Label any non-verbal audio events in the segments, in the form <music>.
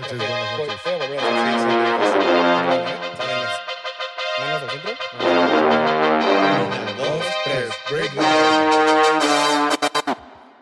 noches, buenas noches. voy a volver a hacer seis, seis, seis. Manos al centro. Una, dos, tres.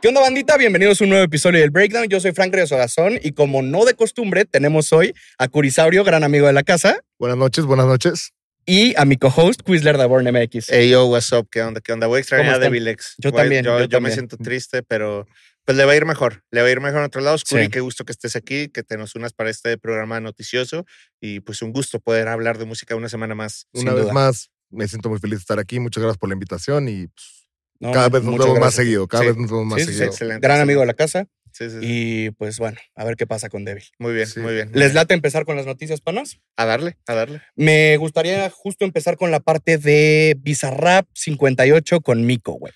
¿Qué onda, bandita? Bienvenidos a un nuevo episodio del Breakdown. Yo soy Frank Riosogazón y como no de costumbre, tenemos hoy a Curisaurio, gran amigo de la casa, Buenas noches, buenas noches. y a mi co-host, Quizler de Born MX. Hey yo, what's up? ¿Qué onda? ¿Qué onda? Voy a extrañar a? Devilex. Yo también, Yo, yo yo me también. siento triste, pero pues le va a ir mejor. Le va a ir mejor en otro lado. Scuri, Sí. qué gusto que estés aquí, que te nos unas para este programa noticioso. Y pues un gusto poder hablar de música una semana más. Una vez duda. más, me siento muy feliz de estar aquí. Muchas gracias por la invitación y pues, No, cada vez nos vemos más seguido. Cada Sí. vez nos vemos más Sí, sí, sí. seguido. Excelente. Gran amigo de la casa Sí, sí, sí. y pues bueno, a ver qué pasa con Devil. Muy bien, Sí. muy bien. ¿Les late empezar con las noticias, panas? A darle, a darle. Me gustaría justo empezar con la parte de Bizarrap 58 con Miko, güey.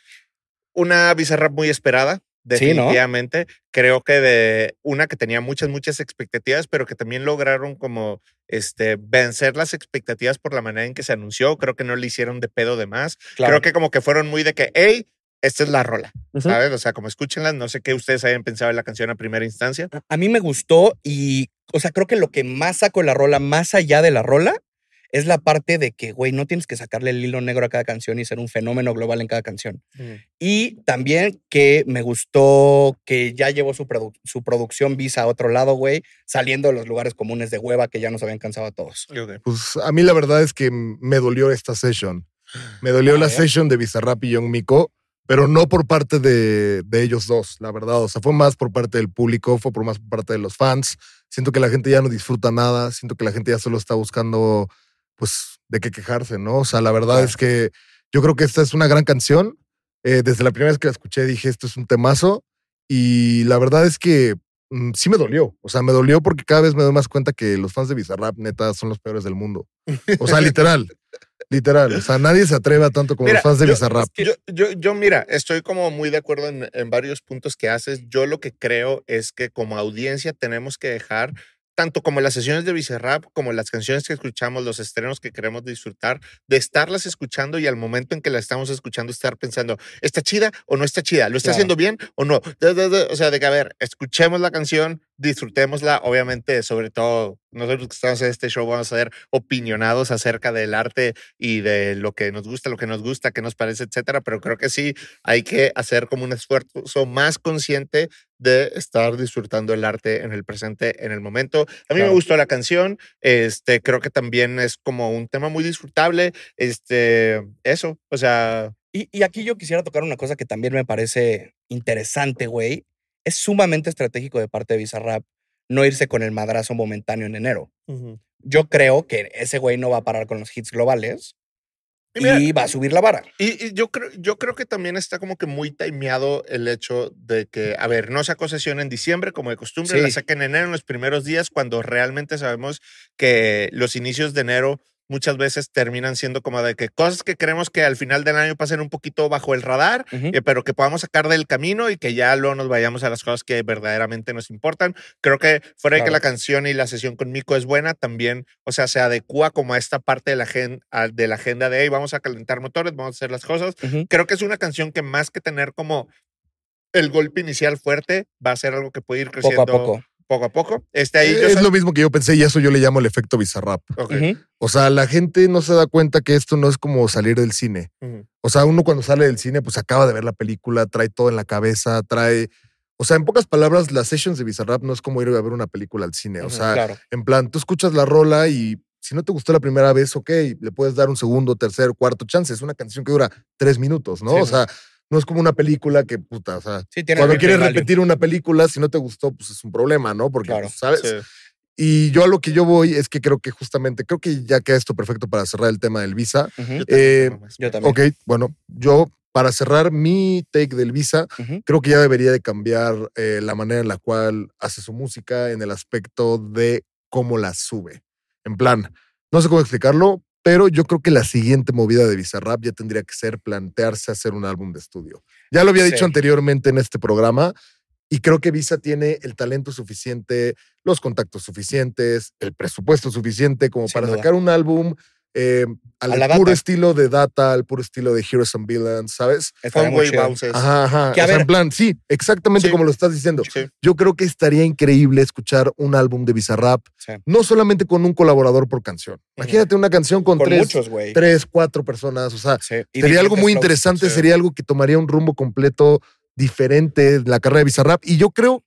Una Bizarrap muy esperada. Sí, ¿no? Definitivamente. Creo que de una que tenía muchas, muchas expectativas, pero que también lograron como este vencer las expectativas por la manera en que se anunció. Creo que no le hicieron de pedo de más. Creo que como que fueron muy de que, hey, esta es la rola. ¿sabes? O sea, como escúchenla, no sé qué ustedes hayan pensado en la canción a primera instancia. A mí me gustó y, o sea, creo que lo que más saco de la rola, más allá de la rola, es la parte de que, güey, no tienes que sacarle el hilo negro a cada canción y ser un fenómeno global en cada canción. Y también que me gustó que ya llevó su, produ- su producción Visa a otro lado, güey, saliendo de los lugares comunes de hueva que ya nos habían cansado a todos. Pues a mí la verdad es que me dolió esta session. Me dolió la session de Bizarrap y Young Miko, pero no por parte de, de ellos dos, la verdad. O sea, fue más por parte del público, fue por más por parte de los fans. Siento que la gente ya no disfruta nada, siento que la gente ya solo está buscando, pues, de qué quejarse, ¿no? O sea, la verdad es que yo creo que esta es una gran canción. Eh, desde la primera vez que la escuché dije, esto es un temazo. Y la verdad es que mm, sí me dolió. O sea, me dolió porque cada vez me doy más cuenta que los fans de Bizarrap, neta, son los peores del mundo. O sea, literal. literal. O sea, nadie se atreve a tanto como Mira, los fans de yo- Bizarrap. Yo, yo, yo, mira, estoy como muy de acuerdo en, en varios puntos que haces. Yo lo que creo es que como audiencia tenemos que dejar, tanto como las sesiones de Bizarrap, como las canciones que escuchamos, los estrenos que queremos disfrutar, de estarlas escuchando y al momento en que la estamos escuchando estar pensando, ¿está chida o no está chida? ¿Lo está Claro. haciendo bien o no? O sea, de que, a ver, escuchemos la canción, disfrutémosla, obviamente, sobre todo nosotros que estamos en este show vamos a ser opinionados acerca del arte y de lo que nos gusta, lo que nos gusta, qué nos parece, etcétera, pero creo que sí hay que hacer como un esfuerzo más consciente de estar disfrutando el arte en el presente, en el momento. A mí Claro. me gustó la canción, este, creo que también es como un tema muy disfrutable, este, eso, o sea, Y, y aquí yo quisiera tocar una cosa que también me parece interesante, güey. Es sumamente estratégico de parte de Bizarrap no irse con el madrazo momentáneo en enero. Yo creo que ese güey no va a parar con los hits globales Y mira, y va a subir la vara. Y, y yo creo, yo creo que también está como que muy timeado el hecho de que, a ver, no sacó sesión en diciembre como de costumbre, Sí. la saca en enero en los primeros días, cuando realmente sabemos que los inicios de enero muchas veces terminan siendo como de que cosas que queremos que al final del año pasen un poquito bajo el radar, eh, pero que podamos sacar del camino y que ya luego nos vayamos a las cosas que verdaderamente nos importan. Creo que fuera de que la canción y la sesión con Mico es buena, también, o sea, se adecua como a esta parte de la, gen- a- de la agenda de, hey, vamos a calentar motores, vamos a hacer las cosas. Creo que es una canción que más que tener como el golpe inicial fuerte, va a ser algo que puede ir Poco creciendo a poco. Poco a poco. Este ahí yo es lo mismo que yo pensé y eso yo le llamo el efecto Bizarrap. O sea, la gente no se da cuenta que esto no es como salir del cine. O sea, uno cuando sale del cine, pues acaba de ver la película, trae todo en la cabeza, trae. O sea, en pocas palabras, las sessions de Bizarrap no es como ir a ver una película al cine. O sea, Claro. en plan, tú escuchas la rola y si no te gustó la primera vez, ok, le puedes dar un segundo, tercer, cuarto chance. Es una canción que dura tres minutos, ¿no? Sí, o sea, no es como una película que, puta, o sea, Sí, tiene cuando quieres value. repetir una película, si no te gustó, pues es un problema, ¿no? Porque, Claro, pues, ¿sabes? Sí. Y yo a lo que yo voy es que creo que justamente, creo que ya queda esto perfecto para cerrar el tema del Visa. Ujú. Yo también Eh. Yo. Ok, bueno, yo para cerrar mi take del Visa, creo que ya debería de cambiar eh, la manera en la cual hace su música en el aspecto de cómo la sube. En plan, no sé cómo explicarlo, pero yo creo que la siguiente movida de Bizarrap ya tendría que ser plantearse hacer un álbum de estudio. Ya lo había Sí. dicho anteriormente en este programa y creo que Visa tiene el talento suficiente, los contactos suficientes, el presupuesto suficiente como Sin para duda. sacar un álbum eh, al puro Data. estilo de Data, al puro estilo de Heroes and Villains, ¿sabes? Funway. Bounces. Ajá, ajá. Que a o sea, ver- en plan, sí, exactamente Sí. como lo estás diciendo. Sí. Yo creo que estaría increíble escuchar un álbum de Bizarrap, Sí. no solamente con un colaborador por canción. Imagínate una canción con, Con tres, muchos, güey. tres, cuatro personas. O sea, sería algo muy flows. interesante, sí. sería algo que tomaría un rumbo completo diferente de la carrera de Bizarrap. Y yo creo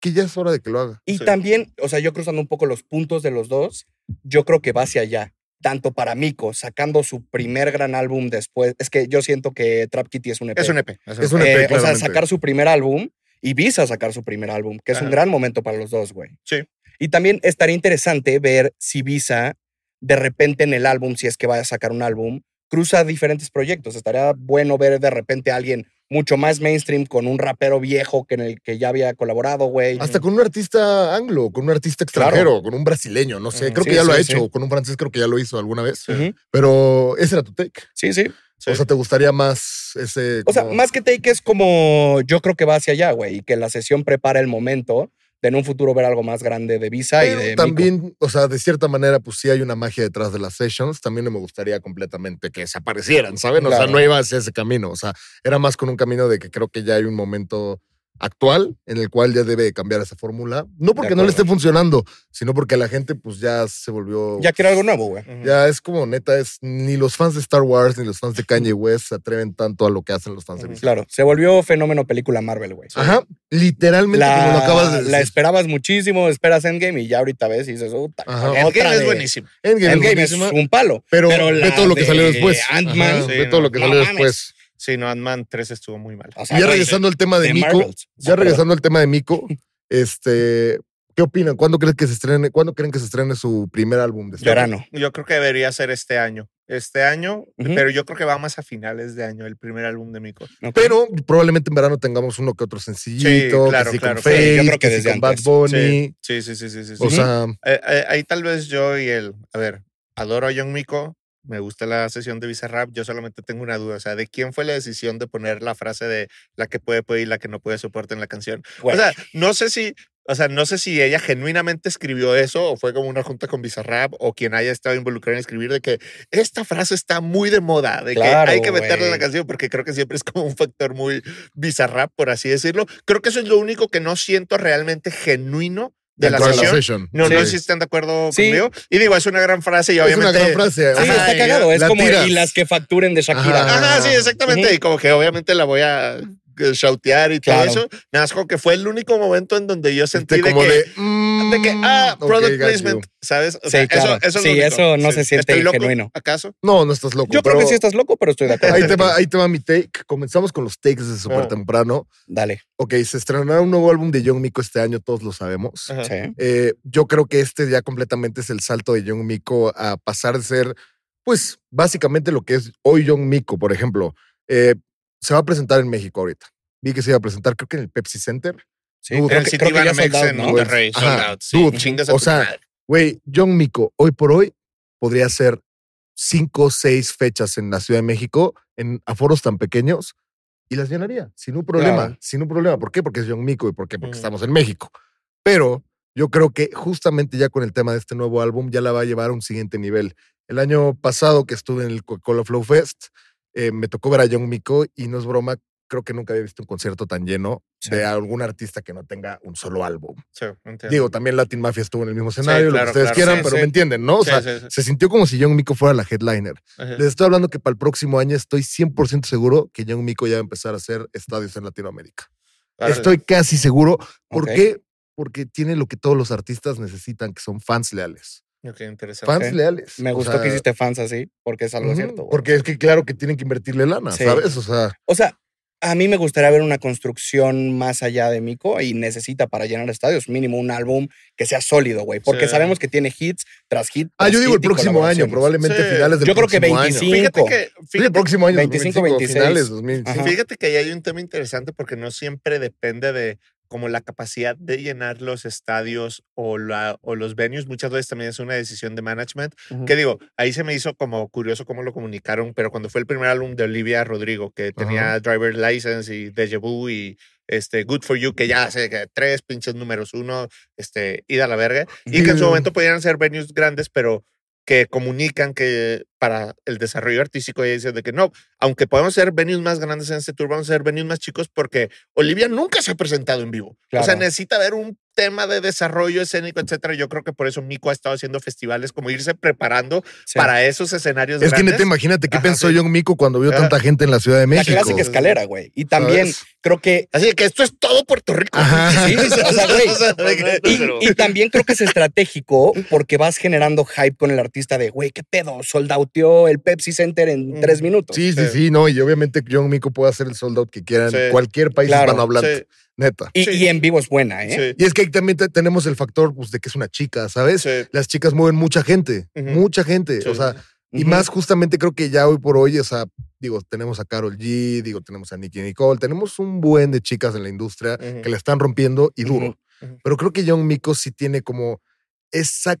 que ya es hora de que lo haga. Y Sí. también, o sea, yo cruzando un poco los puntos de los dos, yo creo que va hacia allá. Tanto para Miko, sacando su primer gran álbum después. Es que yo siento que Trap Kitty es un EP. Es un EP. Es un Es un EP. Eh, o sea, sacar su primer álbum y Visa sacar su primer álbum, que es un gran momento para los dos, güey. Sí. Y también estaría interesante ver si Visa, de repente en el álbum, si es que vaya a sacar un álbum, cruza diferentes proyectos. Estaría bueno ver de repente a alguien mucho más mainstream con un rapero viejo que en el que ya había colaborado, güey. Hasta con un artista anglo, con un artista Claro. extranjero, con un brasileño, no sé. Mm, Creo sí, que ya lo sí, ha sí. hecho. Con un francés creo que ya lo hizo alguna vez. Pero ese era tu take. Sí, sí. Sí. O sea, ¿te gustaría más ese. O sea, más que take es como yo creo que va hacia allá, güey, y que la sesión prepara el momento de en un futuro ver algo más grande de Visa y de también, o sea, de cierta manera, pues sí hay una magia detrás de las sessions. También no me gustaría completamente que desaparecieran, ¿saben? O sea, no iba hacia ese camino. O sea, era más con un camino de que creo que ya hay un momento actual en el cual ya debe cambiar esa fórmula. No porque no le esté funcionando, sino porque la gente, pues ya se volvió. Ya quiero algo nuevo, güey. Ya es como neta, es ni los fans de Star Wars ni los fans de Kanye West se atreven tanto a lo que hacen los fans de Ujú. Bizarrap. Claro, se volvió fenómeno película Marvel, güey. Ajá, literalmente como lo La, acabas de la decir. esperabas muchísimo, esperas Endgame y ya ahorita ves y dices, puta, Endgame es buenísimo. Endgame, Endgame es un palo. pero, pero ve todo lo que salió de después. Ant-Man, sí, ve todo no. lo que No salió mames. después. Sí, no, Ant-Man 3 estuvo muy mal. O sea, Y ya regresando al tema de, de Miko, Marvels. <laughs> ya regresando al tema de Miko, este, ¿qué opinan? ¿Cuándo creen que se estrene? ¿Cuándo creen que se estrene su primer álbum de este Verano. Yo creo que debería ser este año. Este año, pero yo creo que va más a finales de año, el primer álbum de Miko. Ok. Pero probablemente en verano tengamos uno que otro sencillito, claro, que sí claro, con claro. Faith, Yo creo que que sí desde con Bad antes. Bunny. Sí, sí, sí, sí, sí. sí. O sea, Eh, eh, ahí tal vez yo y él, a ver, adoro a John Miko, me gusta la sesión de Bizarrap, yo solamente tengo una duda, o sea, ¿de quién fue la decisión de poner la frase de la que puede, y la que no puede soporte en la canción? O sea, no sé si, o sea, no sé si ella genuinamente escribió eso o fue como una junta con Bizarrap o quien haya estado involucrado en escribir de que esta frase está muy de moda, de Claro, que hay que meterla en la canción porque creo que siempre es como un factor muy Bizarrap, por así decirlo. Creo que eso es lo único que no siento realmente genuino de la sesión. No, Sí. no sé si están de acuerdo Sí. conmigo. Y digo, es una gran frase y Es una obviamente. gran frase. Sí, Ajá, está y cagado. Es la como tiras. y las que facturen de Shakira. Ajá. Ajá, sí, exactamente. Y como que obviamente la voy a shoutear y Claro. todo eso. Como que fue el único momento en donde yo sentí Este, de, como que, de, mm, de que, ah, ok, product placement, ¿sabes? O Sí, sea, claro. eso, eso es Sí, eso no se siente ¿Estoy loco, genuino. ¿Acaso? No, no estás loco. Yo creo que sí estás loco, pero estoy de acuerdo. Ahí te, va, ahí te va mi take. Comenzamos con los takes desde súper Oh. temprano. Dale. Ok, se estrenará un nuevo álbum de Young Miko este año, todos lo sabemos. Sí. Eh, yo creo que este ya completamente es el salto de Young Miko a pasar de ser, pues, básicamente lo que es hoy Young Miko, por ejemplo. Eh, se va a presentar en México ahorita. Vi que se iba a presentar, creo que en el Pepsi Center. Sí, Dude, creo que, creo que ya Banamex sold out, en ¿no? Monterrey, Ajá. sold out. Sí, Dude, o sea. Güey, Young Miko, hoy por hoy, podría ser cinco o seis fechas en la Ciudad de México en aforos tan pequeños y las llenaría sin un problema, Claro. sin un problema. ¿Por qué? Porque es Young Miko y ¿por qué? Porque Ujú. estamos en México. Pero yo creo que justamente ya con el tema de este nuevo álbum ya la va a llevar a un siguiente nivel. El año pasado que estuve en el Coca-Cola Flow Fest, eh, me tocó ver a Young Miko y no es broma, creo que nunca había visto un concierto tan lleno Sí. de algún artista que no tenga un solo álbum. Sí, entiendo. Digo, también Latin Mafia estuvo en el mismo escenario, lo claro, que ustedes claro. quieran, pero me entienden, ¿no? O sea, se sintió como si Young Miko fuera la headliner. Ajá. Les estoy hablando que para el próximo año estoy 100% seguro que Young Miko ya va a empezar a hacer estadios en Latinoamérica. Estoy casi seguro. ¿Por qué? Porque tiene lo que todos los artistas necesitan, que son fans leales. Ok, interesante. Fans leales. Me O gustó sea, que hiciste fans así, porque es algo cierto. Porque es que claro que tienen que invertirle lana, Sí. ¿sabes? O sea, O sea, a mí me gustaría ver una construcción más allá de Miko y necesita para llenar estadios mínimo un álbum que sea sólido, güey. Porque Sí. sabemos que tiene hits tras hit. ah, tras yo digo el próximo año, probablemente Sí. finales del Yo creo que próximo año. 25. Fíjate que, Sí, el próximo año, 25, 25, 26. finales 2025. Ajá. fíjate que ahí hay un tema interesante porque no siempre depende de como la capacidad de llenar los estadios o, la, o los venues. Muchas veces también es una decisión de management. Que digo, ahí se me hizo como curioso cómo lo comunicaron, pero cuando fue el primer álbum de Olivia Rodrigo, que tenía Driver License y Deja Vu y este, Good For You, que ya hace que tres pinches números uno, este, ida a la verga. Y que en su Sí. momento podían ser venues grandes, pero que comunican que para el desarrollo artístico ella dice de que no, aunque podemos ser venues más grandes en este tour, vamos a ser venues más chicos porque Olivia nunca se ha presentado en vivo. O sea, Claro. necesita ver un tema de desarrollo escénico, etcétera. Yo creo que por eso Mico ha estado haciendo festivales, como irse preparando Sí. para esos escenarios Es que grandes. neta, imagínate qué Ajá, pensó sí. John Mico cuando vio Ajá. tanta gente en la Ciudad de La México. clásica escalera, güey. Y también ¿Sabes? creo que Así que esto es todo Puerto Rico. Ajá. Sí, o sea, güey. <laughs> O sea, de que- Y, y también creo que es estratégico porque vas generando hype con el artista de, güey, qué pedo, el Pepsi Center en Mm. tres minutos. Sí, sí, Sí. sí, no, y obviamente John Mico puede hacer el sold out que quiera en Sí. cualquier país Claro, hispanohablante, Sí, neta. Y, Sí. y en vivo es buena, ¿eh? sí, Y es que ahí también te- tenemos el factor pues, de que es una chica, ¿sabes? sí. Las chicas mueven mucha gente, Ujú. mucha gente. Sí, o sea, y Ujú. más justamente creo que ya hoy por hoy, o sea, digo, tenemos a Carol G, digo, tenemos a Nicki Nicole, tenemos un buen de chicas en la industria Ujú. que la están rompiendo y duro. Pero creo que John Mico sí tiene como esa,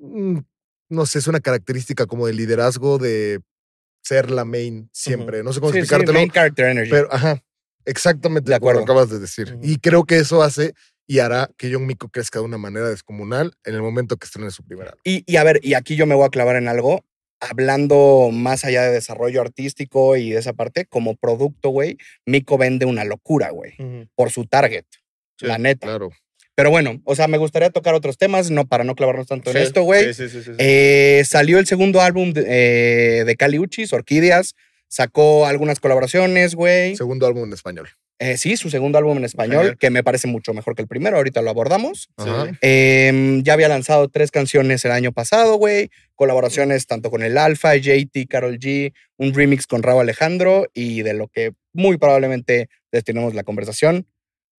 mm, no sé, es una característica como de liderazgo de ser la main siempre. No sé cómo Sí, sí, explicártelo, main character energy. pero ajá, exactamente De como lo acuerdo. acabas de decir. Y creo que eso hace y hará que John Mico crezca de una manera descomunal en el momento que estrene su primer álbum. Y, y a ver, y aquí yo me voy a clavar en algo. Hablando más allá de desarrollo artístico y de esa parte, como producto, güey, Mico vende una locura, güey, por su target, Sí, la neta. Claro. Pero bueno, o sea, me gustaría tocar otros temas, no para no clavarnos tanto en Sí, esto, güey. Sí, sí, sí, sí, sí. Eh, salió el segundo álbum de, eh, de Cali Uchis, Orquídeas. Sacó algunas colaboraciones, güey. Segundo álbum en español. Eh, sí, su segundo álbum en español, Genial. que me parece mucho mejor que el primero. Ahorita lo abordamos. Eh, ya había lanzado tres canciones el año pasado, güey. Colaboraciones tanto con el Alfa, JT, Carol G, un remix con Raúl Alejandro y de lo que muy probablemente destinemos la conversación,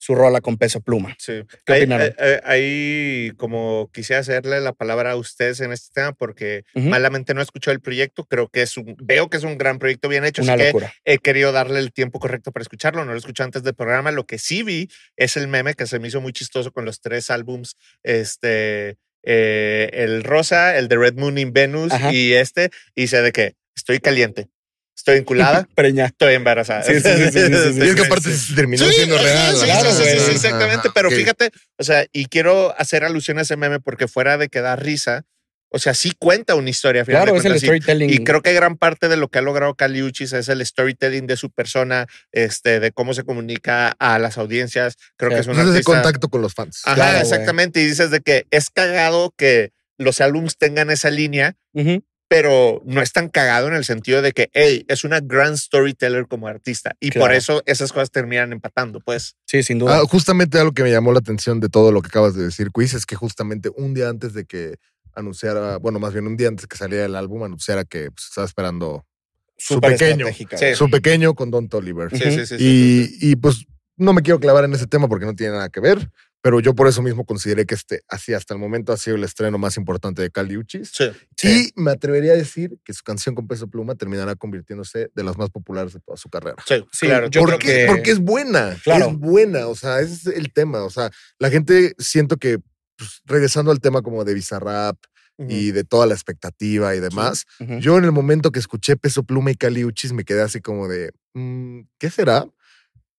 su rola con peso pluma. Sí. ¿Qué Ahí, opinaron? eh, eh, como quisiera hacerle la palabra a ustedes en este tema, porque malamente no he escuchado el proyecto. Creo que es un, veo que es un gran proyecto bien hecho. Una así que locura. he querido darle el tiempo correcto para escucharlo. No lo escuché antes del programa. Lo que sí vi es el meme que se me hizo muy chistoso con los tres álbums. Este, eh, el rosa, el de Red Moon in Venus Ajá. y este. Y sé de que estoy caliente, estoy enculada, <laughs> Preña. estoy embarazada. Sí, sí, sí, sí, sí, sí, Y <laughs> es que aparte sí. se terminó Sí, siendo real. sí, Claro, sí, sí, güey. sí, exactamente. Ajá, pero fíjate, o sea, y quiero hacer alusión a ese meme porque fuera de que da risa, o sea, sí cuenta una historia. Claro, de es el storytelling. y creo que gran parte de lo que ha logrado Cali Uchis es el storytelling de su persona, este, de cómo se comunica a las audiencias. Creo Sí. que es un Entonces, ese artista. contacto con los fans. Ajá, Claro, exactamente. Y dices de que es cagado que los álbums tengan esa línea, Ujú. Pero no es tan cagado en el sentido de que, hey, es una gran storyteller como artista. Y por eso esas cosas terminan empatando, pues. Sí, sin duda. Ah, justamente algo que me llamó la atención de todo lo que acabas de decir, Quiz, es que justamente un día antes de que anunciara, bueno, más bien un día antes que saliera el álbum, anunciara que pues, estaba esperando su pequeño. Sí. su pequeño con Don Toliver. Sí, sí, sí, sí, sí, Y, y, pues no me quiero clavar en ese tema porque no tiene nada que ver, pero yo por eso mismo consideré que este, así hasta el momento ha sido el estreno más importante de Cali Uchis. sí. Sí, Y me atrevería a decir que su canción con peso pluma terminará convirtiéndose de las más populares de toda su carrera. sí, Sí, claro. yo creo porque, que- porque es buena, Claro. es buena, o sea, ese es el tema, o sea, la gente siento que, pues, regresando al tema como de Bizarrap y de toda la expectativa y demás, yo en el momento que escuché Peso Pluma y Cali Uchis me quedé así como de, mm, ¿qué será?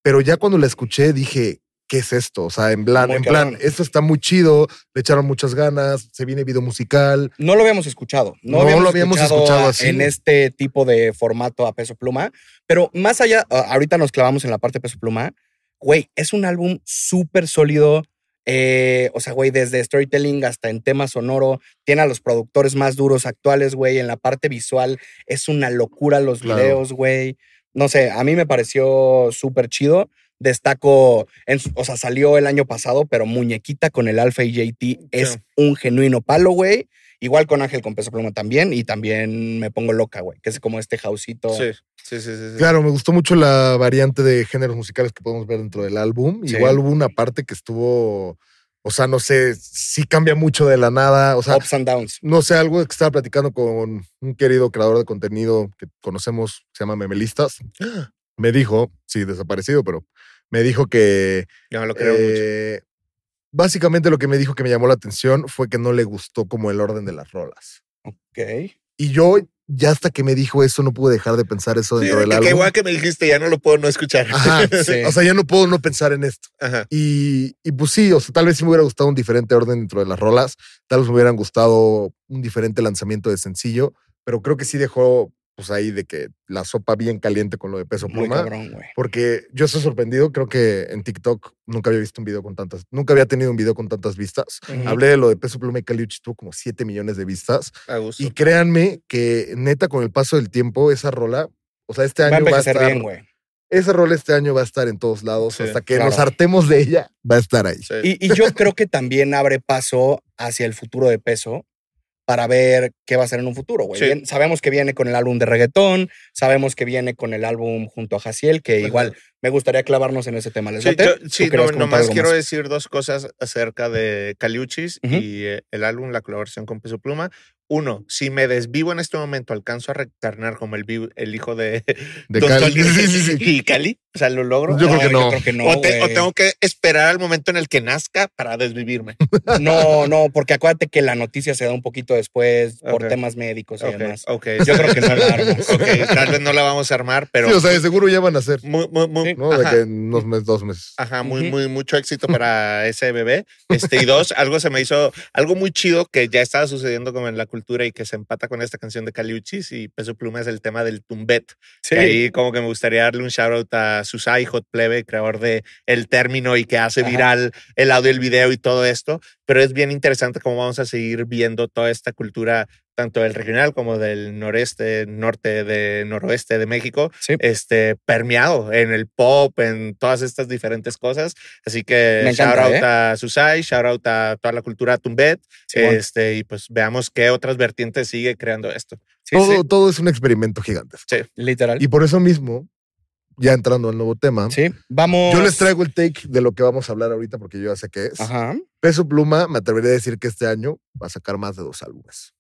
Pero ya cuando la escuché dije, ¿qué es esto? O sea, en plan, Muy en plan, esto está muy chido, le echaron muchas ganas, se viene video musical. No lo habíamos escuchado. No, No habíamos lo habíamos escuchado, así. en este tipo de formato a peso pluma. Pero más allá, ahorita nos clavamos en la parte de peso pluma. Güey, es un álbum súper sólido. eh, o sea, güey, desde storytelling hasta en tema sonoro, tiene a los productores más duros actuales, güey. En la parte visual es una locura los Claro. videos, güey. No sé, a mí me pareció súper chido. Destaco, en o sea, salió el año pasado, pero Muñequita con el Alfa y JT es Sí. un genuino palo, güey. Igual con Ángel con peso pluma también. Y también me pongo loca, güey. Que es como este jausito. Sí, sí, sí, sí, sí. Claro, me gustó mucho la variante de géneros musicales que podemos ver dentro del álbum. Sí. Igual hubo una parte que estuvo, o sea, no sé, sí cambia mucho de la nada, o sea, Ups and downs. no sé, algo que estaba platicando con un querido creador de contenido que conocemos, se llama Memelistas. Me dijo, sí, desaparecido, pero me dijo que Yo lo creo mucho. eh, básicamente lo que me dijo que me llamó la atención fue que no le gustó como el orden de las rolas. Ok. Y yo ya hasta que me dijo eso no pude dejar de pensar eso Sí, dentro de del que, álbum. qué guay que me dijiste, ya no lo puedo no escuchar. Ajá, <laughs> Sí. O sea, ya no puedo no pensar en esto. Ajá. Y, y pues sí, o sea, tal vez sí me hubiera gustado un diferente orden dentro de las rolas, tal vez me hubieran gustado un diferente lanzamiento de sencillo, pero creo que sí dejó pues ahí de que la sopa bien caliente con lo de peso Muy pluma. cabrón, güey. Porque yo estoy sorprendido, creo que en TikTok nunca había visto un video con tantas, nunca había tenido un video con tantas vistas. Hablé de lo de peso pluma y Caliuch, tuvo como 7 millones de vistas. Y créanme que neta con el paso del tiempo, esa rola, o sea, este Va a año va a, estar, bien, güey. esa rola este año va a estar en todos lados, Sí, hasta que claro. nos hartemos de ella, va a estar ahí. Sí. Y, y yo creo que también abre paso hacia el futuro de peso para ver qué va a ser en un futuro, güey. Sí. Bien, sabemos que viene con el álbum de reggaetón, sabemos que viene con el álbum junto a Jaciel, que Ajá. igual me gustaría clavarnos en ese tema. ¿Les Sí, yo- ¿Tú sí, no, nomás quiero más? decir dos cosas acerca de Caliuchis y eh, el álbum, la colaboración con Peso Pluma. Uno, si me desvivo en este momento, alcanzo a reencarnar como el, hijo de, De Cali. Sí, sí, sí. y Cali. O sea, lo logro. Yo creo que no. Yo creo que no, o, te- o güey. tengo que esperar al momento en el que nazca para desvivirme. <laughs> No, no, porque acuérdate que la noticia se da un poquito después por temas médicos y Ok, demás. ok. Yo creo que no la armas. Tal vez no la vamos a armar, pero Sí, o sea, de seguro ya van a hacer, muy, muy, muy, ¿no? De ajá. que en unos meses, dos meses. Ajá, muy, muy, mucho éxito para ese bebé. Este, y dos, algo se me hizo, algo muy chido que ya estaba sucediendo como en la cultura y que se empata con esta canción de Caliuchis y Peso Pluma es el tema del tumbet. Sí. Que ahí como que me gustaría darle un shout out a Susai Hot Plebe, creador de el término y que hace Ajá. viral el audio, el video y todo esto. Pero es bien interesante cómo vamos a seguir viendo toda esta cultura, tanto del regional como del noreste, norte, de noroeste de México, Sí. este, permeado en el pop, en todas estas diferentes cosas. Así que Me shout encanta, out ¿eh? a Susai, shout out a toda la cultura Tumbet, Simón. este, y pues veamos qué otras vertientes sigue creando esto. Sí, todo, sí, todo es un experimento gigante. literal. Y por eso mismo, ya entrando al nuevo tema, Sí, vamos. yo les traigo el take de lo que vamos a hablar ahorita porque yo ya sé qué es. Ajá. Peso Pluma, me atrevería a decir que este año va a sacar más de dos álbumes.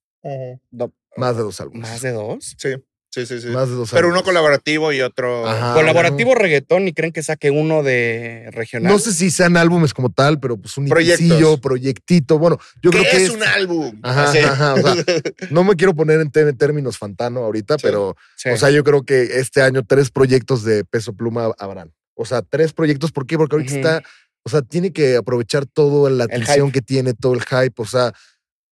No, Más de dos álbumes. ¿Más de dos? Sí, sí, sí. sí. Más de dos Pero uno colaborativo y otro. Ajá. Colaborativo reggaetón y creen que saque uno de regional. No sé si sean álbumes como tal, pero pues un Proyectos. inicio, proyectito. Bueno, yo ¿Qué creo que es un álbum? Ajá, ajá, o sea, <laughs> no me quiero poner en, términos fantano ahorita, Sí. pero, Sí. o sea, yo creo que este año tres proyectos de Peso Pluma habrán. O sea, tres proyectos, ¿por qué? Porque ahorita está, o sea, tiene que aprovechar toda la atención que tiene, todo el hype, o sea,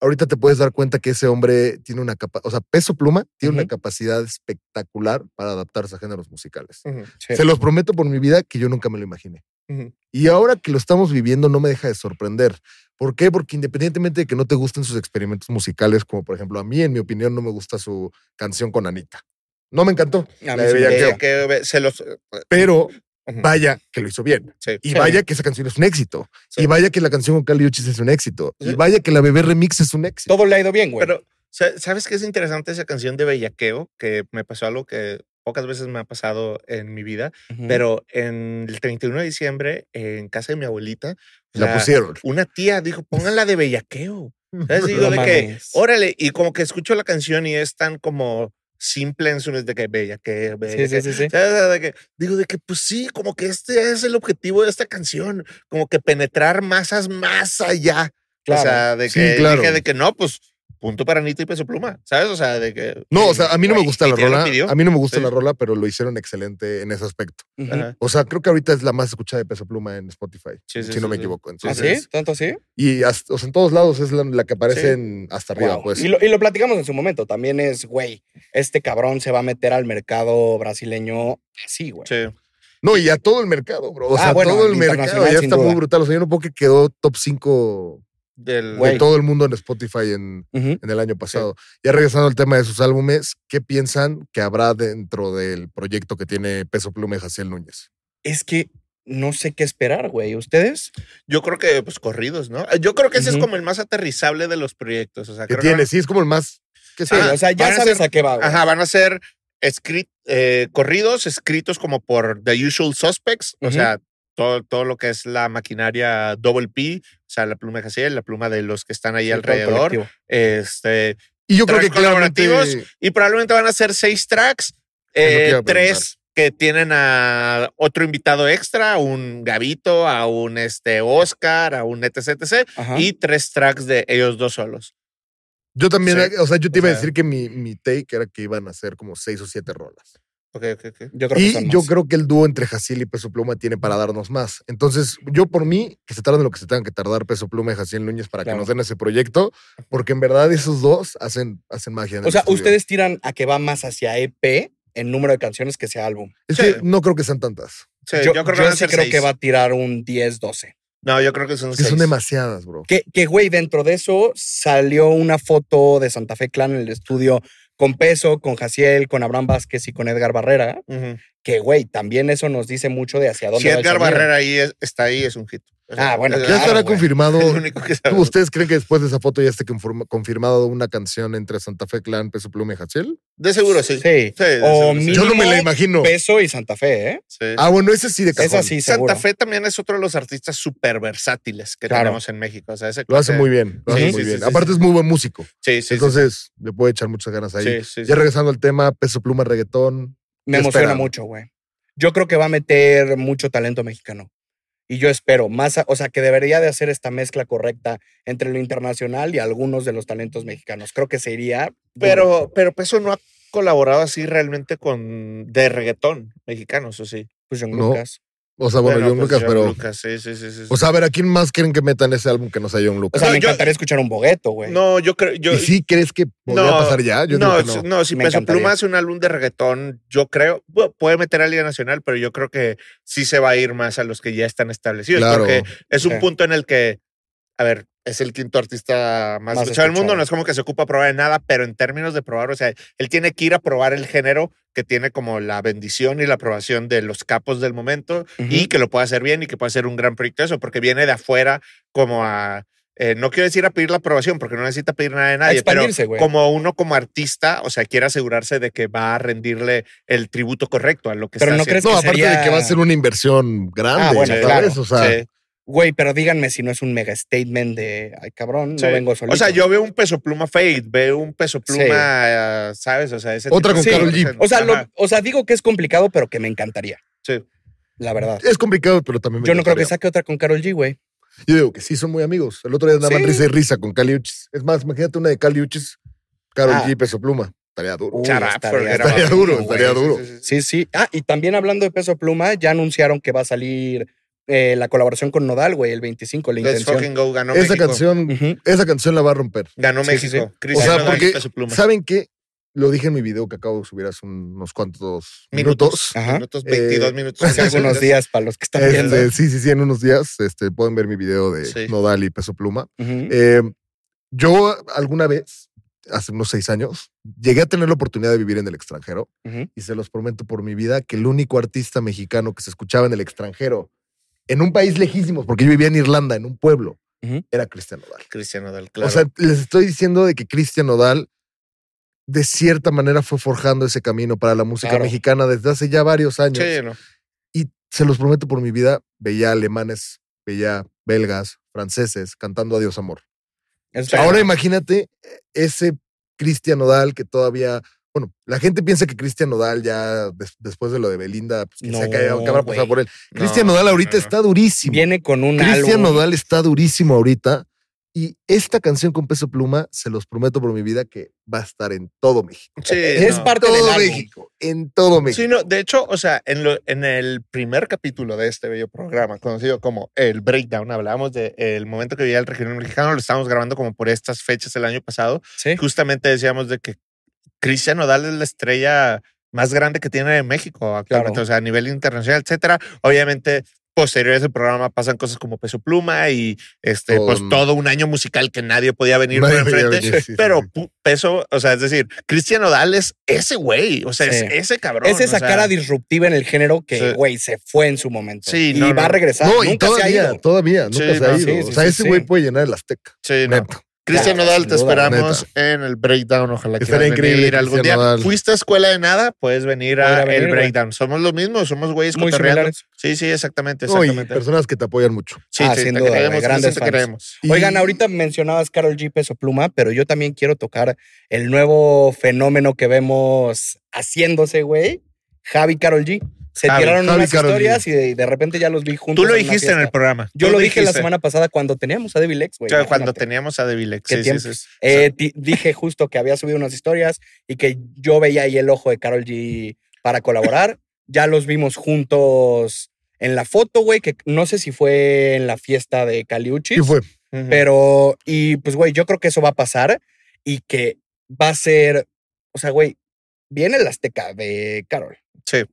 ahorita te puedes dar cuenta que ese hombre tiene una capacidad, o sea, Peso Pluma tiene una capacidad espectacular para adaptarse a géneros musicales. Sí. Se los prometo por mi vida que yo nunca me lo imaginé. ujú. Y ahora que lo estamos viviendo, no me deja de sorprender. ¿Por qué? Porque independientemente de que no te gusten sus experimentos musicales, como por ejemplo a mí, en mi opinión, no me gusta su canción con Anita. No me encantó, A la mí de Bellaqueo. gusta. Que- que se los. pero Vaya que lo hizo bien. sí. Y vaya que esa canción es un éxito. Sí. Y vaya que la canción con Cali Uchis es un éxito. Sí. Y vaya que la bebé remix es un éxito. Todo le ha ido bien, güey. Pero, sa- ¿sabes qué es interesante esa canción de Bellaqueo? Que me pasó algo que pocas veces me ha pasado en mi vida, pero en el 31 de diciembre, en casa de mi abuelita, la pusieron. una tía dijo, pónganla de Bellaqueo. <laughs> ¿Sabes? Digo, No de que, órale, y como que escucho la canción y es tan como simple en su de que Bellaqueo, Sí, Bellaqueo. sí, sí, sí. ¿Sabes? De que- digo, de que pues sí, como que este es el objetivo de esta canción, como que penetrar masas más allá. Claro. O sea, de Sí, que claro. dije de que no, pues punto para Anita y peso pluma, ¿sabes? O sea, de que. No, o sea, a mí no me gusta la rola. A mí no me gusta Sí. la rola, pero lo hicieron excelente en ese aspecto. O sea, creo que ahorita es la más escuchada de Peso Pluma en Spotify, Sí, sí, si no sí, me equivoco. ¿Ah, Entonces, sí? ¿Tanto así? Y hasta- o sea, en todos lados es la, la que aparece Sí. en- hasta arriba, Wow. pues. Y, lo, y lo platicamos en su momento. También es, güey, este cabrón se va a meter al mercado brasileño así, güey. Sí. No, y a todo el mercado, bro. O Ah, sea, bueno, todo el mercado ya está muy brutal. O sea, yo no puedo que quedó top 5 Del, de todo el mundo en Spotify en, en el año pasado. Ya regresando al tema de sus álbumes, ¿qué piensan que habrá dentro del proyecto que tiene Peso Pluma y Jaciel Núñez? Es que no sé qué esperar, güey. ¿Ustedes? Yo creo que, pues, corridos, ¿no? Yo creo que ese es como el más aterrizable de los proyectos. O sea, ¿Qué creo que tiene? Sí, es como el más... ¿Qué Sí, sé? Ah, o sea, ya a sabes ser- a qué va, güey. Ajá, van a ser escrit- eh, corridos escritos como por The Usual Suspects, o sea, todo, todo lo que es la maquinaria Double P, o sea, la pluma de Jaciel, la pluma de los que están ahí Sí, alrededor. Este, y yo creo que claramente... colaborativos. y probablemente van a ser seis tracks, eh, tres que tienen a otro invitado extra, un Gavito, a un este, Oscar, a un etc, etc, Ajá. y tres tracks de ellos dos solos. Yo también, Sí. o sea, yo te O iba a decir que mi, mi take era que iban a ser como seis o siete rolas. Ok, ok, ok. Yo creo que Y son yo creo que el dúo entre Jaciel y Peso Pluma tiene para darnos más. Entonces, yo por mí, que se tarden lo que se tengan que tardar Peso Pluma y Jaciel Núñez para Claro. que nos den ese proyecto, porque en verdad esos dos hacen, hacen magia. en O el sea, estudio. ustedes tiran a que va más hacia EP en número de canciones que sea álbum. Es Sí. que no creo que sean tantas. Sí, yo yo, creo que yo van a sí ser creo seis. que va a tirar un 10, 12. No, yo creo que son que seis. son demasiadas, bro. Que, que, güey, dentro de eso salió una foto de Santa Fe Clan en el estudio con Peso, con Jaciel, con Abraham Vázquez y con Edgar Barrera. Que, güey, también eso nos dice mucho de hacia dónde Si va Edgar. Barrera ahí es- está ahí, es un hit. Ah, bueno, Ya claro, estará güey. confirmado. <laughs> Es. ¿Ustedes creen que después de esa foto ya esté confirmado una canción entre Santa Fe Clan, Peso Pluma y Jaciel? De seguro sí. Sí. de O seguro sí. Yo no me la imagino. Peso y Santa Fe, ¿eh? Sí. Ah, bueno, ese sí de cajón. Esa sí, seguro. Santa Fe también es otro de los artistas súper versátiles que Claro. tenemos en México. O sea, ese Lo hace muy bien. Lo hace Sí, muy sí, bien. sí, Aparte sí. es muy buen músico. Sí, sí, sí. Entonces le puede echar muchas ganas ahí. Sí, sí, Ya sí. regresando al tema, Peso Pluma, reggaetón. Me ¿Qué emociona esperan? mucho, güey. Yo creo que va a meter mucho talento mexicano. Y yo espero más, o sea, que debería de hacer esta mezcla correcta entre lo internacional y algunos de los talentos mexicanos. Creo que sería. Pero, pero Peso no ha colaborado así realmente con de reggaetón mexicanos, ¿o sí? Pues John No. Lucas. O sea, bueno, John pues, Lucas, John pero. Lucas, sí, sí, sí, sí, O sea, a ver, ¿a quién más quieren que metan ese álbum que no sea John O Lucas? sea, No, me yo- encantaría escuchar un bogueto, güey. No, yo creo. Yo, ¿Y sí crees que podría No, pasar ya? Yo no, no. no, si Me Peso encantaría. Pluma hace un álbum de reggaetón, yo creo, puede meter a Liga Nacional, pero yo creo que sí se va a ir más a los que ya están establecidos, Claro. porque es un Sí. punto en el que, a ver, es el quinto artista más, Más escuchado del mundo, no es como que se ocupa probar de nada, pero en términos de probar, o sea, él tiene que ir a probar el género que tiene como la bendición y la aprobación de los capos del momento y que lo pueda hacer bien y que pueda hacer un gran proyecto eso, porque viene de afuera como a... eh, no quiero decir a pedir la aprobación, porque no necesita pedir nada de nadie, pero güey. como uno como artista, o sea, quiere asegurarse de que va a rendirle el tributo correcto a lo que Pero está no haciendo. No, que aparte de que va a ser una inversión grande, Ah, bueno, ¿sabes? claro. O sea, Sí. Güey, pero díganme si no es un mega statement de, ay, cabrón, Sí. no vengo solito. O sea, yo veo un peso pluma fade, veo un peso pluma, eh, ¿sabes? O sea, ese Otra tipo con cosas. G. O sea, lo- o sea, digo que es complicado, pero que me encantaría. Sí. La verdad. es complicado, pero también me Yo no creo que saque otra con Carol G, güey. Yo digo que sí son muy amigos. El otro día andaban Sí. risa y risa con Cali Uchis. Es más, imagínate una de Cali Uchis, Karol Ah. G, Peso Pluma. Estaría duro. Uy, up, estaría- estaría it. duro, estaría duro. Sí, sí, sí. Sí, sí. Ah, y también hablando de peso pluma, ya anunciaron que va a salir eh, la colaboración con Nodal, güey, el 25, la Let's intención. fucking go, ganó esa México. canción, Ujú. esa canción la va a romper. Ganó Sí, sí, México. sí. O Cristiano sea, Nodal porque, Pluma. ¿saben qué? Lo dije en mi video que acabo de subir hace un- unos cuantos minutos. Ajá. Minutos, 22 Eh, minutos. Hace algunos días para los que están Este, viendo. sí, sí, sí, en unos días este, pueden ver mi video de Sí. Nodal y Peso Pluma. Ujú. Eh, yo alguna vez, hace unos seis años, llegué a tener la oportunidad de vivir en el extranjero Ujú. y se los prometo por mi vida que el único artista mexicano que se escuchaba en el extranjero, en un país lejísimo, porque yo vivía en Irlanda, en un pueblo, era Cristian Nodal. Cristiano Nodal, claro. O sea, les estoy diciendo de que Cristian Nodal de cierta manera fue forjando ese camino para la música Claro. mexicana desde hace ya varios años. sí, no. Y se los prometo por mi vida, veía alemanes, veía belgas, franceses cantando Adiós Amor. Ahora imagínate eh, ese Cristian Nodal que todavía, bueno, la gente piensa que Cristian Nodal ya des- después de lo de Belinda, pues que No, se que habrá pasado por él. No, Cristian Nodal ahorita no, está durísimo. Viene con un Cristian. Nodal está durísimo ahorita. Y esta canción con peso pluma, se los prometo por mi vida que va a estar en todo México. Sí, Es no. parte del todo. México. En todo México. Sí, no, de hecho, o sea, en, lo- en el primer capítulo de este bello programa, conocido como El Breakdown, hablábamos del momento que vivía el regional mexicano, lo estábamos grabando como por estas fechas el año pasado. Sí. Justamente decíamos de que Cristian Nodal es la estrella más grande que tiene México actualmente, Claro. o sea, a nivel internacional, etcétera. Obviamente, posterior a ese programa pasan cosas como Peso Pluma y este, Todo pues un- todo un año musical que nadie podía venir por enfrente. venir, sí, sí, pero sí. Peso, o sea, es decir, Cristian Nodal es ese güey, o sea, Sí. es ese cabrón. Es esa o sea, cara disruptiva en el género que, Sí. güey, se fue en su momento. Sí, y no, va a regresar. No, y Nunca se ha ido. todavía, nunca Sí, se ha ido. sí, o sea, sí, ese sí. güey puede llenar el Azteca. Sí, no. Cristian Nodal, te esperamos en el breakdown. Ojalá quieras increíble, venir algún día. Nodal. ¿Fuiste a escuela de nada? Puedes venir a a venir, el breakdown. Somos lo mismo, somos güeyes Muy cotorreando. similares. Sí, sí, exactamente, exactamente. personas que te apoyan mucho. sí, Ah, sí, sin te duda, queremos, grandes te queremos. Y- Oigan, ahorita mencionabas Carol G. Peso Pluma, pero yo también quiero tocar el nuevo fenómeno que vemos haciéndose, güey. Javi Carol G. se Javi, tiraron Javi unas historias y de, de repente ya los vi juntos. Tú lo en dijiste en el programa. Yo lo dije la semana pasada cuando teníamos a Devil X, güey. O sea, cuando teníamos a Devil ¿Qué Sí, sí, sí. Eh, di- dije justo que había subido unas historias y que yo veía ahí el ojo de Carol G para colaborar. <laughs> ya los vimos juntos en la foto, güey, que no sé si fue en la fiesta de Caliuchis. Sí fue. Pero, y pues, güey, yo creo que eso va a pasar y que va a ser, o sea, güey, viene el Azteca de Carol. Sí.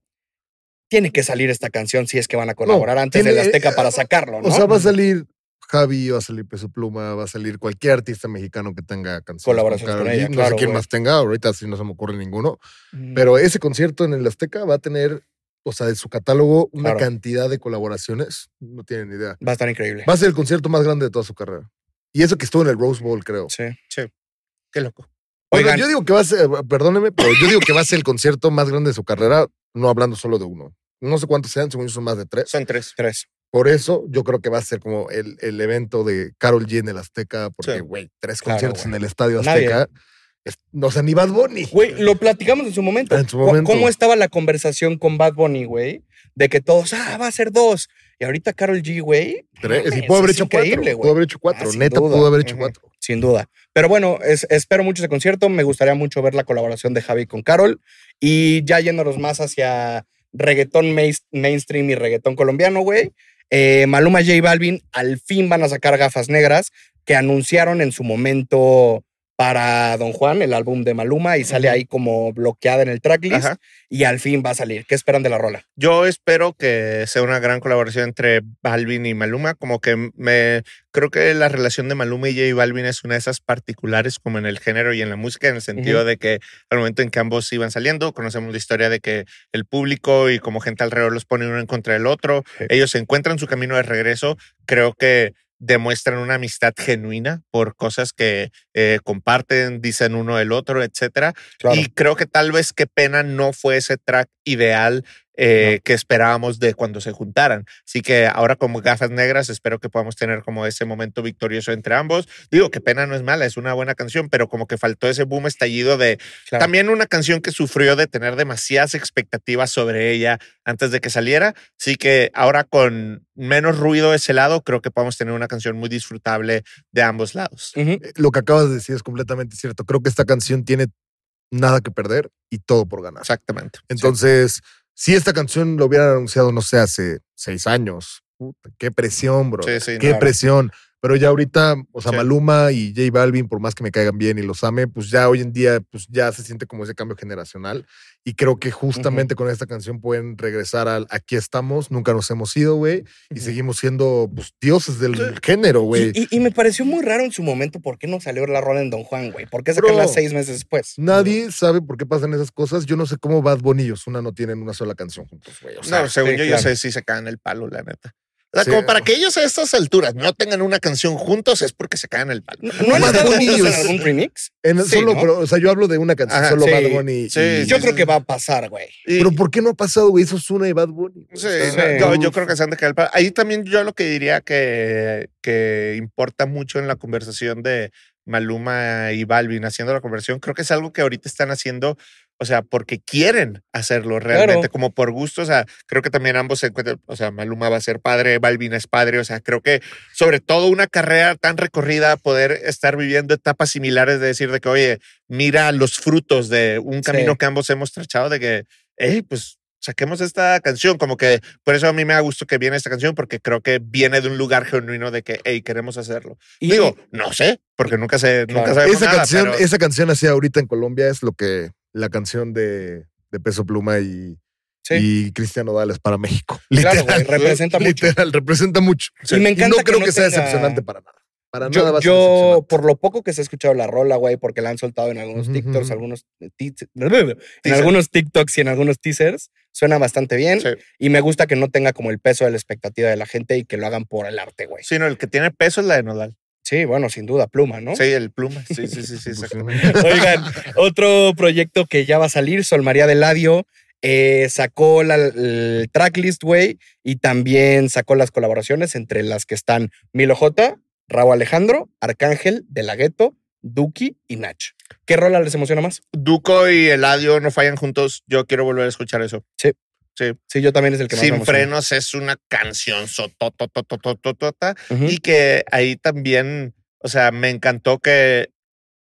Tiene que salir esta canción si es que van a colaborar antes tiene- del Azteca para eh, sacarlo, ¿no? O sea, va a salir Javi, va a salir Peso Pluma, va a salir cualquier artista mexicano que tenga canciones. Colaboraciones con ella, No claro, sé quién más tenga, ahorita sí no se me ocurre ninguno. Mm, Pero ese concierto en el Azteca va a tener, o sea, de su catálogo, una Claro. cantidad de colaboraciones. No tienen ni idea. va a estar increíble. Va a ser el concierto más grande de toda su carrera. Y eso que estuvo en el Rose Bowl, creo. Sí. Qué loco. Oigan, Oigan. yo digo que va a ser, perdóneme, pero yo digo que va a ser el concierto más grande de su carrera, no hablando solo de uno. No sé cuántos sean, según yo son más de tres. Son tres. Tres. Por eso yo creo que va a ser como el, el evento de Carol G en el Azteca, porque, Sí. güey, tres Claro, conciertos en el Estadio. Azteca. No sé, ni Bad Bunny. Güey, lo platicamos en su momento. En su momento. ¿Cómo estaba la conversación con Bad Bunny, güey? De que todos, ah, va a ser dos. Y ahorita Carol G, güey. Tres, y pudo haber es hecho increíble, cuatro. güey. Pudo haber hecho cuatro. Ah, Neta, duda. pudo haber hecho cuatro. Sin duda. Pero bueno, es- espero mucho ese concierto. Me gustaría mucho ver la colaboración de Javi con Carol. Y ya yéndonos más hacia reggaetón main- mainstream y reggaetón colombiano, güey. eh, Maluma J Balvin al fin van a sacar gafas negras que anunciaron en su momento para Don Juan, el álbum de Maluma, y sale ahí como bloqueada en el tracklist. Ajá. Y al fin va a salir. ¿Qué esperan de la rola? Yo espero que sea una gran colaboración entre Balvin y Maluma. Como que me creo que la relación de Maluma y J Balvin es una de esas particulares como en el género y en la música, en el sentido de que al momento en que ambos iban saliendo, conocemos la historia de que el público y como gente alrededor los pone uno en contra del otro. Sí. Ellos se encuentran su camino de regreso. Creo que demuestran una amistad genuina por cosas que eh, comparten, dicen uno del otro, etcétera. Y creo que tal vez qué pena no fue ese track ideal eh, que esperábamos de cuando se juntaran. Así que ahora como gafas negras espero que podamos tener como ese momento victorioso entre ambos. Digo, qué pena no es mala, es una buena canción, pero como que faltó ese boom estallido de Claro. también una canción que sufrió de tener demasiadas expectativas sobre ella antes de que saliera. Así que ahora con menos ruido de ese lado, creo que podemos tener una canción muy disfrutable de ambos lados. Eh, Lo que acabas de decir es completamente cierto. Creo que esta canción tiene nada que perder y todo por ganar. Exactamente. Entonces, si esta canción lo hubieran anunciado, no sé, hace seis años, puta, qué presión, bro. Sí, sí, qué presión. Pero ya ahorita, o sea, Sí. Maluma y J Balvin, por más que me caigan bien y los ame, pues ya hoy en día, pues ya se siente como ese cambio generacional. Y creo que justamente con esta canción pueden regresar al aquí estamos, nunca nos hemos ido, güey, y Ujú. seguimos siendo pues, dioses del Sí. género, güey. Y, y- y me pareció muy raro en su momento por qué no salió la rola en Don Juan, güey. ¿Por qué sacarla Bro. seis meses después? Nadie sabe por qué pasan esas cosas. Yo no sé cómo Bad Bunny y Ozuna no tienen una sola canción juntos, güey. O sea, no, según sí, yo, claro. yo sé si se caen el palo, la neta. O sea, Sí. como para que ellos a estas alturas no tengan una canción juntos es porque se caen el palo. ¿No, no han Bad Bunny en algún remix? en- Sí, solo, ¿no? pero, o sea, yo hablo de una canción, Ajá, solo sí. Bad Bunny. Sí, y- Yo sí, creo que va a pasar, güey. Y- Pero ¿por qué no ha pasado, güey? Eso es una de Bad Bunny. Sí, no, yo creo que se han de caer el palo. Ahí también yo lo que diría que, que importa mucho en la conversación de Maluma y Balvin haciendo la conversión, creo que es algo que ahorita están haciendo, o sea, porque quieren hacerlo realmente, Claro. como por gusto, o sea, creo que también ambos se encuentran, o sea, Maluma va a ser padre, Balvin es padre, o sea, creo que sobre todo una carrera tan recorrida, poder estar viviendo etapas similares de decir de que, oye, mira los frutos de un camino Sí. que ambos hemos trachado, de que, hey, pues saquemos esta canción, como que por eso a mí me da gusto que viene esta canción, porque creo que viene de un lugar genuino de que, hey, queremos hacerlo. Y- Digo, no sé, porque nunca nunca Claro. sabemos esa, nada, canción, pero- esa canción así ahorita en Colombia es lo que la canción de, de Peso Pluma y, Sí. y Cristiano Dales para México. <laughs> Claro, Literal, güey, representa mucho. Literal, representa mucho. Y me Y encanta no creo que, sea tenga- decepcionante para nada. Para nada va Yo, a ser yo, por lo poco que se ha escuchado la rola, güey, porque la han soltado en algunos TikToks, algunos en algunos TikToks y en algunos teasers, suena bastante bien. Sí. Y me gusta que no tenga como el peso de la expectativa de la gente y que lo hagan por el arte, güey. Sí, no, el que tiene peso es la de Nodal. Sí, bueno, sin duda, pluma, ¿no? Sí, el pluma. Sí, sí, sí, sí. Exacto. <laughs> Oigan, otro proyecto que ya va a salir, Sol María del Ladio, eh, sacó la, el tracklist, güey, y también sacó las colaboraciones entre las que están Milo J, Raúl Alejandro, Arcángel, De La Ghetto, Duki y Nach. ¿Qué rola les emociona más? Duco y Eladio no fallan juntos. Yo quiero volver a escuchar eso. Sí. Sí, yo también es el que más Sin frenos es una canción sototototototota Ujú. y que ahí también, o sea, me encantó que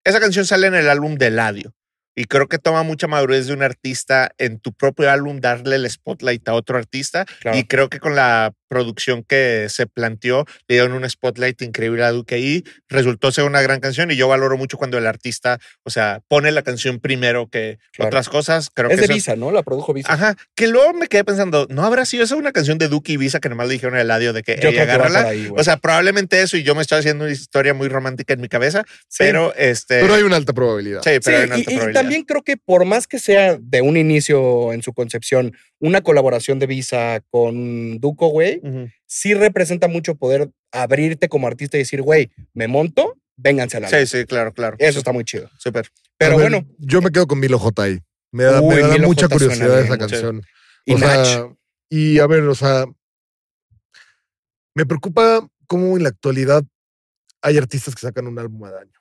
esa canción sale en el álbum de Eladio y creo que toma mucha madurez de un artista en tu propio álbum darle el spotlight a otro artista Claro. y creo que con la producción que se planteó le dieron un spotlight increíble a Duque y resultó ser una gran canción y yo valoro mucho cuando el artista, o sea, pone la canción primero que Claro. otras cosas. Creo es que de eso- Visa, ¿no? La produjo Visa. Ajá, que luego me quedé pensando, ¿no habrá sido esa una canción de Duque y Visa que nomás le dijeron el Eladio de que Yo "Ey, creo que va por agárrala"? ahí. O sea, probablemente eso y yo me estoy haciendo una historia muy romántica en mi cabeza, Sí. pero este. Pero hay una alta probabilidad. sí, pero Sí, hay una y- alta y, probabilidad. también creo que por más que sea de un inicio en su concepción, una colaboración de Visa con Duco, güey, Sí representa mucho poder abrirte como artista y decir, güey, me monto, vénganse a la Sí, luz". sí, claro, claro. Eso está muy chido. súper. Pero ver, bueno, Yo me quedo con Milo J ahí. Me da, me Uy, da mucha J curiosidad esa canción. y o Nach. sea, y a ver, o sea, me preocupa cómo en la actualidad hay artistas que sacan un álbum al año.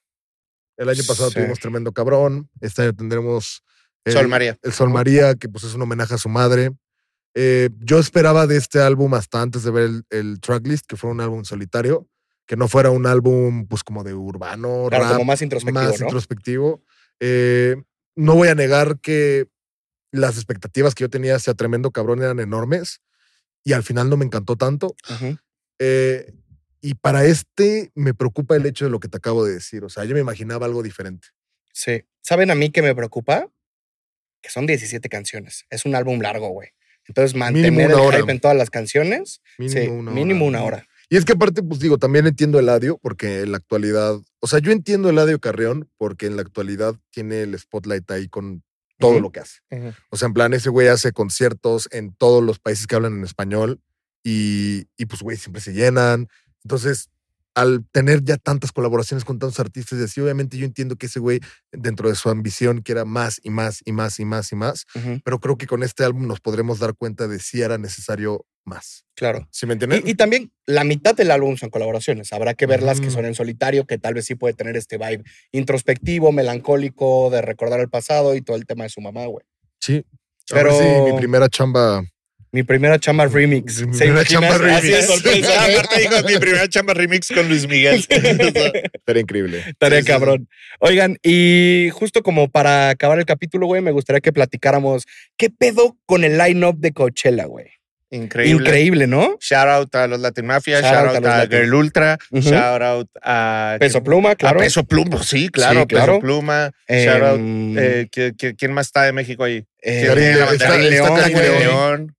El año pasado Sí. tuvimos Tremendo Cabrón, este año tendremos el, Sol María. el Sol María, que pues es un homenaje a su madre. Eh, yo esperaba de este álbum hasta antes de ver el, el tracklist, que fuera un álbum solitario, que no fuera un álbum pues como de urbano, Claro, rap, como más introspectivo, más ¿no? introspectivo. Eh, no voy a negar que las expectativas que yo tenía hacia Tremendo Cabrón eran enormes y al final no me encantó tanto. Eh, y para este me preocupa el hecho de lo que te acabo de decir. O sea, yo me imaginaba algo diferente. Sí. ¿Saben a mí qué me preocupa? Que son 17 canciones. Es un álbum largo, güey. Entonces, mantener una el hora. hype en todas las canciones, Mínimo sí, una mínimo hora. una hora. Y es que aparte, pues digo, también entiendo el Eladio, porque en la actualidad, o sea, yo entiendo el Eladio Carrión, porque en la actualidad tiene el spotlight ahí con todo lo que hace. O sea, en plan, ese güey hace conciertos en todos los países que hablan en español y, y pues, güey, siempre se llenan. Entonces, al tener ya tantas colaboraciones con tantos artistas y así, obviamente yo entiendo que ese güey, dentro de su ambición, quiera más y más y más y más y más, pero creo que con este álbum nos podremos dar cuenta de si era necesario más. Claro. ¿Sí me entiendes? Y, y también la mitad del álbum son colaboraciones. Habrá que ver las que son en solitario, que tal vez sí puede tener este vibe introspectivo, melancólico, de recordar el pasado y todo el tema de su mamá, güey. sí. Pero- Pero sí, mi primera chamba. Mi primera chamba remix. Mi ¿Se primera chamba remix. sorpresa. Aparte dijo mi primera chamba remix con Luis Miguel. <laughs> Era increíble. Estaría Sí, cabrón. Oigan, y justo como para acabar el capítulo, güey, me gustaría que platicáramos qué pedo con el line-up de Coachella, güey. Increíble. Increíble, ¿no? Shout out a los Latin Mafia, Shout shout, out a out a. Girl Ultra, shout out a Peso Pluma, a claro. Peso Pluma, sí, claro, Sí, claro. Peso Pluma. shout out, Em, eh, ¿qui- qui- ¿Quién más está de México ahí? eh. León. León.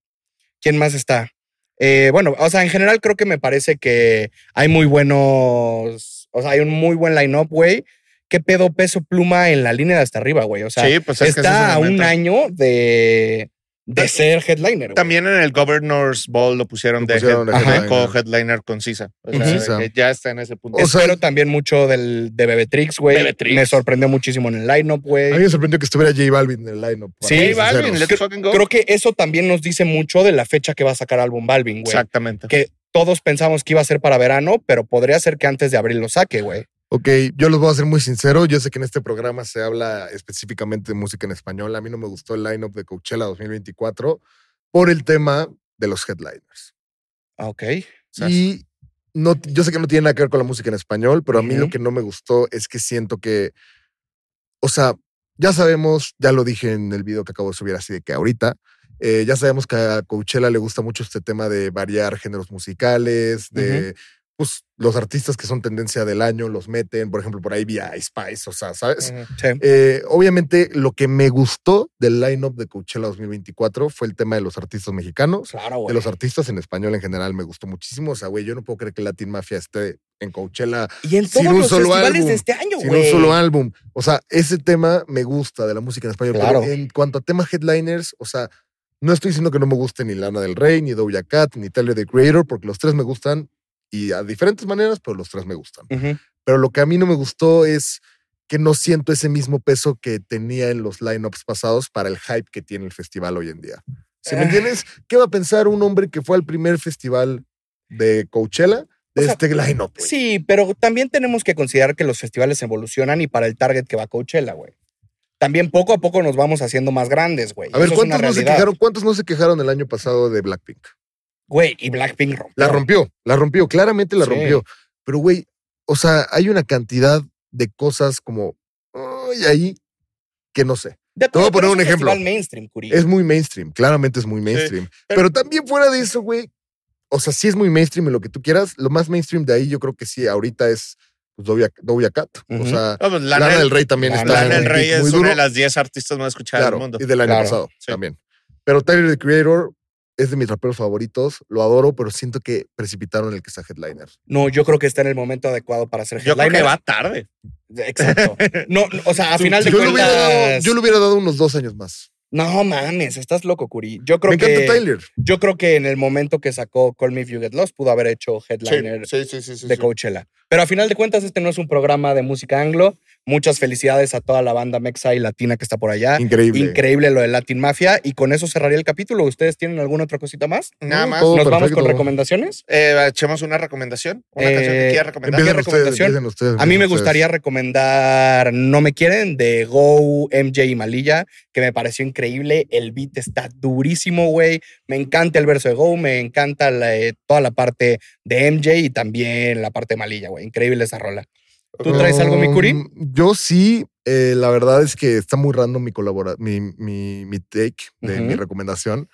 ¿Quién más está? Eh, bueno, o sea, en general creo que me parece que hay muy buenos, o sea, hay un muy buen line-up, güey. ¿Qué pedo peso pluma en la línea de hasta arriba, güey? O sea, sí, pues es está a un año de, de Ta- ser headliner. güey. También en el Governor's Ball lo pusieron, Lo de, head- de headliner. co-headliner con Sisa. O sea, que ya está en ese punto. O sea, Espero también mucho del, de Bebetrix, güey. Bebetrix. Me sorprendió muchísimo en el line-up, A güey. mí me sorprendió que estuviera J Balvin en el lineup. Sí, Balvin, let's fucking go. Creo que eso también nos dice mucho de la fecha que va a sacar álbum Balvin, güey. Exactamente. Que todos pensamos que iba a ser para verano, pero podría ser que antes de abril lo saque, güey. Ok, yo los voy a ser muy sincero. Yo sé que en este programa se habla específicamente de música en español. A mí no me gustó el lineup de Coachella 2024 por el tema de los headliners. Ah, Ok. Y no, yo sé que no tiene nada que ver con la música en español, pero a mí lo que no me gustó es que siento que, o sea, ya sabemos, ya lo dije en el video que acabo de subir así de que ahorita, eh, ya sabemos que a Coachella le gusta mucho este tema de variar géneros musicales, de pues los artistas que son tendencia del año los meten, por ejemplo, por ahí vía Spice, o sea, ¿sabes? Sí. Eh, obviamente, lo que me gustó del lineup de Coachella 2024 fue el tema de los artistas mexicanos. Claro, De los artistas en español en general me gustó muchísimo. O sea, güey, yo no puedo creer que Latin Mafia esté en Coachella Y en sin todos un los solo festivales álbum, de este año, sin güey. un solo álbum. O sea, ese tema me gusta de la música en español. Claro. Pero en cuanto a tema headliners, o sea, no estoy diciendo que no me guste ni Lana del Rey, ni Doja Cat, ni Tyler the Creator, porque los tres me gustan y a diferentes maneras, pero los tres me gustan. Pero lo que a mí no me gustó es que no siento ese mismo peso que tenía en los lineups pasados para el hype que tiene el festival hoy en día. ¿Sí me Ah. entiendes? ¿Qué va a pensar un hombre que fue al primer festival de Coachella de O sea, este lineup? Sí, pero también tenemos que considerar que los festivales evolucionan y para el target que va a Coachella, güey. también poco a poco nos vamos haciendo más grandes, güey. A ver, ¿cuántos no se quejaron? ¿Cuántos no se quejaron el año pasado de Blackpink? Güey, y Blackpink rompió. La rompió, la rompió, claramente la Sí. rompió. Pero, güey, o sea, hay una cantidad de cosas como ay, ahí que no sé. De Te voy a poner es un ejemplo. mainstream. Es muy mainstream, claramente es muy mainstream. pero- pero, también fuera de eso, güey, o sea, sí es muy mainstream en lo que tú quieras. Lo más mainstream de ahí yo creo que sí, ahorita es pues, Doja, Doja Cat. Ujú. O sea, No, pues, Lana, Lana del Rey también Lana está Lana del Rey es muy una duro. de las 10 artistas más escuchadas Claro, del mundo. y del año Claro, pasado sí. también. Pero Tyler, the Creator, es de mis raperos favoritos. Lo adoro, pero siento que precipitaron el que sea headliner. No, yo creo que está en el momento adecuado para ser Yo creo que headliner. va tarde. Exacto. No, <laughs> no, o sea, a Tú- final de yo, le hubiera dado, cuentas. yo le hubiera dado unos dos años más. No mames, estás loco, Curi. Yo creo Me que. encanta Tyler. Yo creo que en el momento que sacó Call Me If You Get Lost pudo haber hecho headliner Sí, sí, sí, sí, de sí. Coachella. Pero a final de cuentas, este no es un programa de música anglo. Muchas felicidades a toda la banda mexa y latina que está por allá. Increíble. Increíble lo de Latin Mafia. Y con eso cerraría el capítulo. ¿Ustedes tienen alguna otra cosita más? Nada No, más. todo ¿Nos vamos con recomendaciones? Eh, echemos una recomendación. Una Eh, canción que quieras recomendar. Empiecen ustedes, recomendación? empiecen ustedes, A mí me ustedes. gustaría recomendar No Me Quieren de Go, MJ y Malilla, que me pareció increíble. El beat está durísimo, güey. Me encanta el verso de Go, me encanta la- eh, toda la parte de MJ y también la parte de Malilla, güey. Increíble esa rola. ¿Tú traes algo, mi Curi? Um, Yo sí, eh, la verdad es que está muy random mi colabora mi, mi, mi take de Ujú. mi recomendación.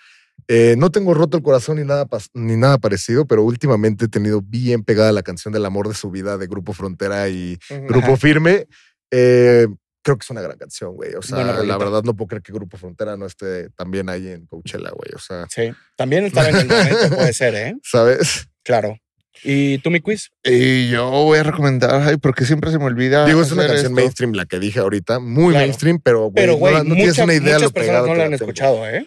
Eh, no tengo roto el corazón ni nada, ni nada parecido, pero últimamente he tenido bien pegada la canción del amor de su vida de Grupo Frontera y. Grupo. Firme. Eh, creo que es una gran canción, güey. O sea, la verdad no puedo creer que Grupo Frontera no esté también ahí en Coachella, güey. O sea, Sí. También estaba en el <laughs> momento, puede ser, ¿eh? ¿sabes? Claro. ¿Y tú, mi quiz? Y yo voy a recomendar, ay, porque siempre se me olvida. Digo, es una canción esto. mainstream la que dije ahorita, muy Claro. mainstream, pero, Pero, no, la- no tienes mucha- una idea muchas lo personas pegado no la han escuchado, ¿eh?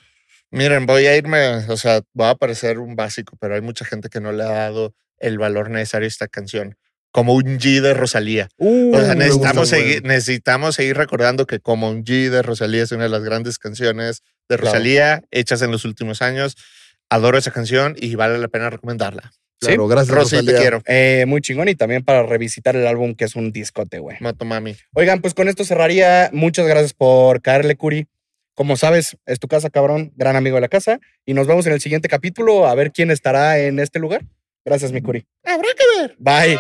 Miren, voy a irme, o sea, va a parecer un básico, pero hay mucha gente que no le ha dado el valor necesario a esta canción. Como un G de Rosalía. Uh, O sea, me necesitamos, gusta, seguir, necesitamos seguir recordando que como un G de Rosalía es una de las grandes canciones de Claro. Rosalía hechas en los últimos años. Adoro esa canción y vale la pena recomendarla. Claro, gracias, Rosy, te quiero. Eh, muy chingón y también para revisitar el álbum que es un discote, güey. Motomami. Oigan, pues con esto cerraría. Muchas gracias por caerle, Curi. Como sabes, es tu casa, cabrón, gran amigo de la casa. Y nos vemos en el siguiente capítulo a ver quién estará en este lugar. Gracias, mi Curi. Habrá que ver. Bye.